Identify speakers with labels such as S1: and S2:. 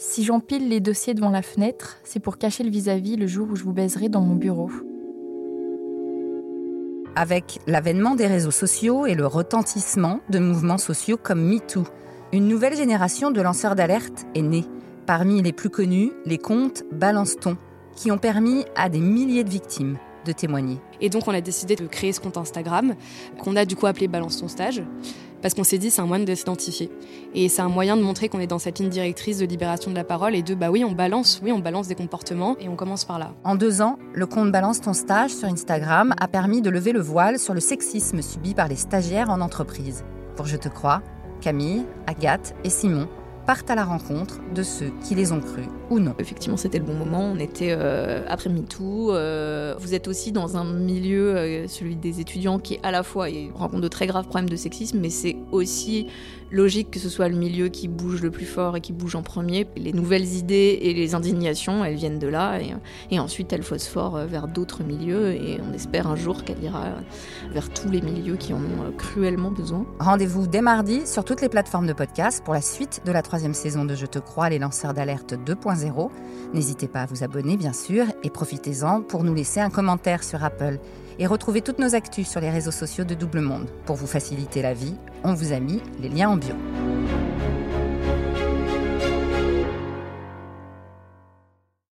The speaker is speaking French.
S1: Si j'empile les dossiers devant la fenêtre, c'est pour cacher le vis-à-vis le jour où je vous baiserai dans mon bureau.
S2: Avec l'avènement des réseaux sociaux et le retentissement de mouvements sociaux comme MeToo, une nouvelle génération de lanceurs d'alerte est née. Parmi les plus connus, les comptes Balance-Ton, qui ont permis à des milliers de victimes de témoigner.
S3: Et donc on a décidé de créer ce compte Instagram, qu'on a du coup appelé Balance ton stage parce qu'on s'est dit c'est un moyen de s'identifier. Et c'est un moyen de montrer qu'on est dans cette ligne directrice de libération de la parole et de bah oui, on balance, oui, on balance des comportements et on commence par là.
S2: En deux ans, le compte Balance ton stage sur Instagram a permis de lever le voile sur le sexisme subi par les stagiaires en entreprise. Pour Je te crois, Camille, Agathe et Simon partent à la rencontre de ceux qui les ont crus ou non.
S4: Effectivement, c'était le bon moment. On était euh, après MeToo. Euh, vous êtes aussi dans un milieu, euh, celui des étudiants, qui à la fois rencontre de très graves problèmes de sexisme, mais c'est aussi logique que ce soit le milieu qui bouge le plus fort et qui bouge en premier. Les nouvelles idées et les indignations, elles viennent de là et, et ensuite elles phosphorent vers d'autres milieux et on espère un jour qu'elle ira vers tous les milieux qui en ont cruellement besoin.
S2: Rendez-vous dès mardi sur toutes les plateformes de podcast pour la suite de la saison de Je te crois, les lanceurs d'alerte 2.0. N'hésitez pas à vous abonner bien sûr et profitez-en pour nous laisser un commentaire sur Apple et retrouvez toutes nos actus sur les réseaux sociaux de Double Monde. Pour vous faciliter la vie, on vous a mis les liens en bio.